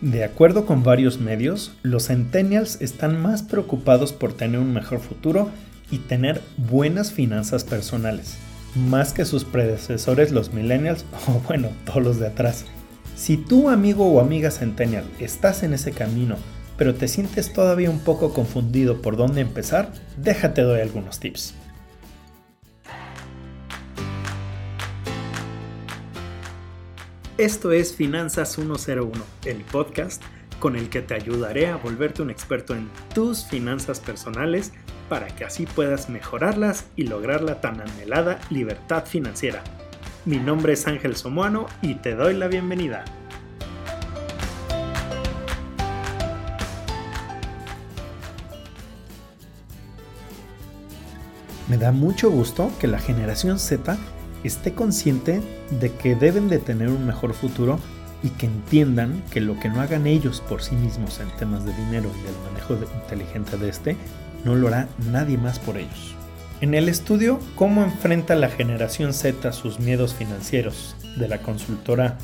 De acuerdo con varios medios, los centennials están más preocupados por tener un mejor futuro y tener buenas finanzas personales, más que sus predecesores los millennials o bueno, todos los de atrás. Si tú amigo o amiga centennial estás en ese camino, pero te sientes todavía un poco confundido por dónde empezar, déjate doy algunos tips. Esto es Finanzas 101, el podcast con el que te ayudaré a volverte un experto en tus finanzas personales para que así puedas mejorarlas y lograr la tan anhelada libertad financiera. Mi nombre es Ángel Somoano y te doy la bienvenida. Me da mucho gusto que la generación Z esté consciente de que deben de tener un mejor futuro y que entiendan que lo que no hagan ellos por sí mismos en temas de dinero y el manejo inteligente de este, no lo hará nadie más por ellos. En el estudio Cómo enfrenta la generación Z sus miedos financieros de la consultora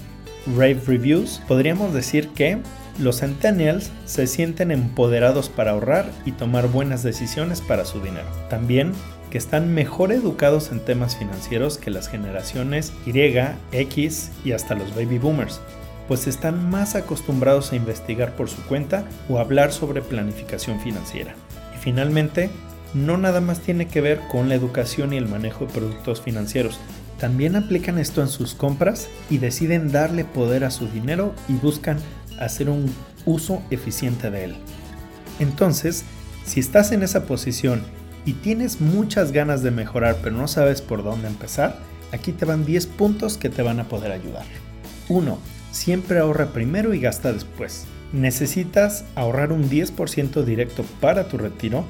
Rave Reviews, podríamos decir que los centennials se sienten empoderados para ahorrar y tomar buenas decisiones para su dinero. También que están mejor educados en temas financieros que las generaciones Y, X y hasta los baby boomers, pues están más acostumbrados a investigar por su cuenta o hablar sobre planificación financiera. Y finalmente, no nada más tiene que ver con la educación y el manejo de productos financieros, también aplican esto en sus compras y deciden darle poder a su dinero y buscan hacer un uso eficiente de él. Entonces, si estás en esa posición y tienes muchas ganas de mejorar pero no sabes por dónde empezar, aquí te van 10 puntos que te van a poder ayudar. 1. Siempre ahorra primero y gasta después. Necesitas ahorrar un 10% directo para tu retiro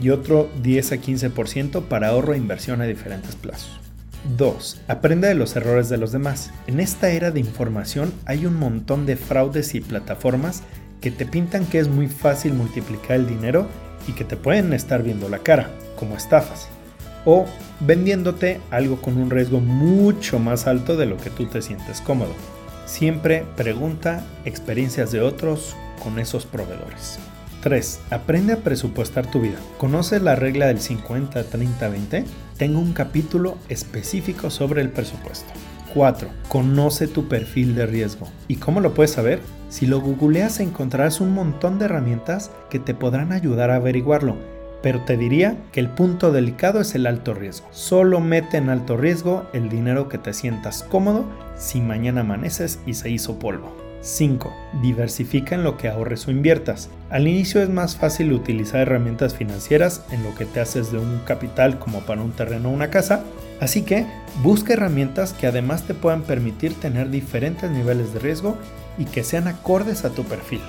y otro 10 a 15% para ahorro e inversión a diferentes plazos. 2. Aprende de los errores de los demás. En esta era de información hay un montón de fraudes y plataformas que te pintan que es muy fácil multiplicar el dinero y que te pueden estar viendo la cara, como estafas, o vendiéndote algo con un riesgo mucho más alto de lo que tú te sientes cómodo. Siempre pregunta experiencias de otros con esos proveedores. 3. Aprende a presupuestar tu vida. ¿Conoces la regla del 50-30-20? Tengo un capítulo específico sobre el presupuesto. 4. Conoce tu perfil de riesgo. ¿Y cómo lo puedes saber? Si lo googleas encontrarás un montón de herramientas que te podrán ayudar a averiguarlo, pero te diría que el punto delicado es el alto riesgo. Solo mete en alto riesgo el dinero que te sientas cómodo si mañana amaneces y se hizo polvo. 5. Diversifica en lo que ahorres o inviertas. Al inicio es más fácil utilizar herramientas financieras en lo que te haces de un capital como para un terreno o una casa, Así que busca herramientas que además te puedan permitir tener diferentes niveles de riesgo y que sean acordes a tu perfil.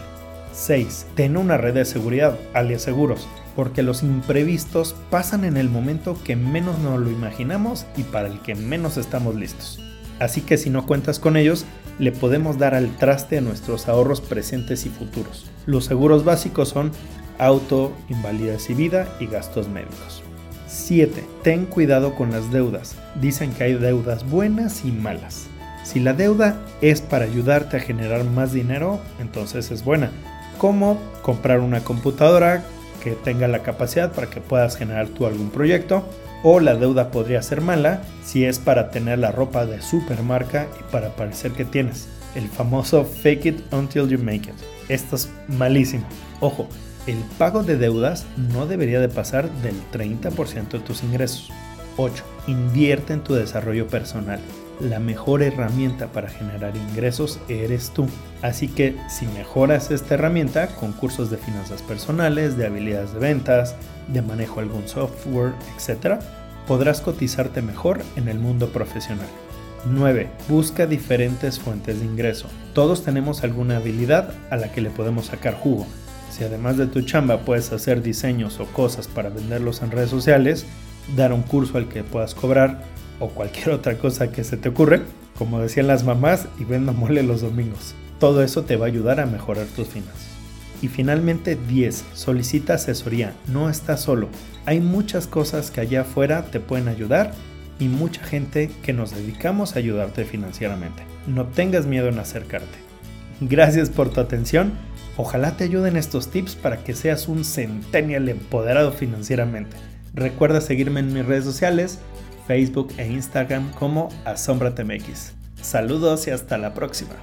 6. Ten una red de seguridad, alias seguros, porque los imprevistos pasan en el momento que menos nos lo imaginamos y para el que menos estamos listos. Así que si no cuentas con ellos, le podemos dar al traste a nuestros ahorros presentes y futuros. Los seguros básicos son auto, invalidez y vida y gastos médicos. 7. Ten cuidado con las deudas. Dicen que hay deudas buenas y malas. Si la deuda es para ayudarte a generar más dinero, entonces es buena. Como comprar una computadora que tenga la capacidad para que puedas generar tú algún proyecto. O la deuda podría ser mala si es para tener la ropa de supermarca y para parecer que tienes. El famoso fake it until you make it. Esto es malísimo. Ojo, el pago de deudas no debería de pasar del 30% de tus ingresos. 8. Invierte en tu desarrollo personal. La mejor herramienta para generar ingresos eres tú. Así que si mejoras esta herramienta con cursos de finanzas personales, de habilidades de ventas, de manejo algún software, etc., podrás cotizarte mejor en el mundo profesional. 9. Busca diferentes fuentes de ingreso. Todos tenemos alguna habilidad a la que le podemos sacar jugo si además de tu chamba puedes hacer diseños o cosas para venderlos en redes sociales, dar un curso al que puedas cobrar o cualquier otra cosa que se te ocurre, como decían las mamás, y vendo mole los domingos. Todo eso te va a ayudar a mejorar tus finanzas. Y finalmente 10. Solicita asesoría. No estás solo. Hay muchas cosas que allá afuera te pueden ayudar y mucha gente que nos dedicamos a ayudarte financieramente. No tengas miedo en acercarte. Gracias por tu atención. Ojalá te ayuden estos tips para que seas un centennial empoderado financieramente. Recuerda seguirme en mis redes sociales, Facebook e Instagram como AsombraTMX. Saludos y hasta la próxima.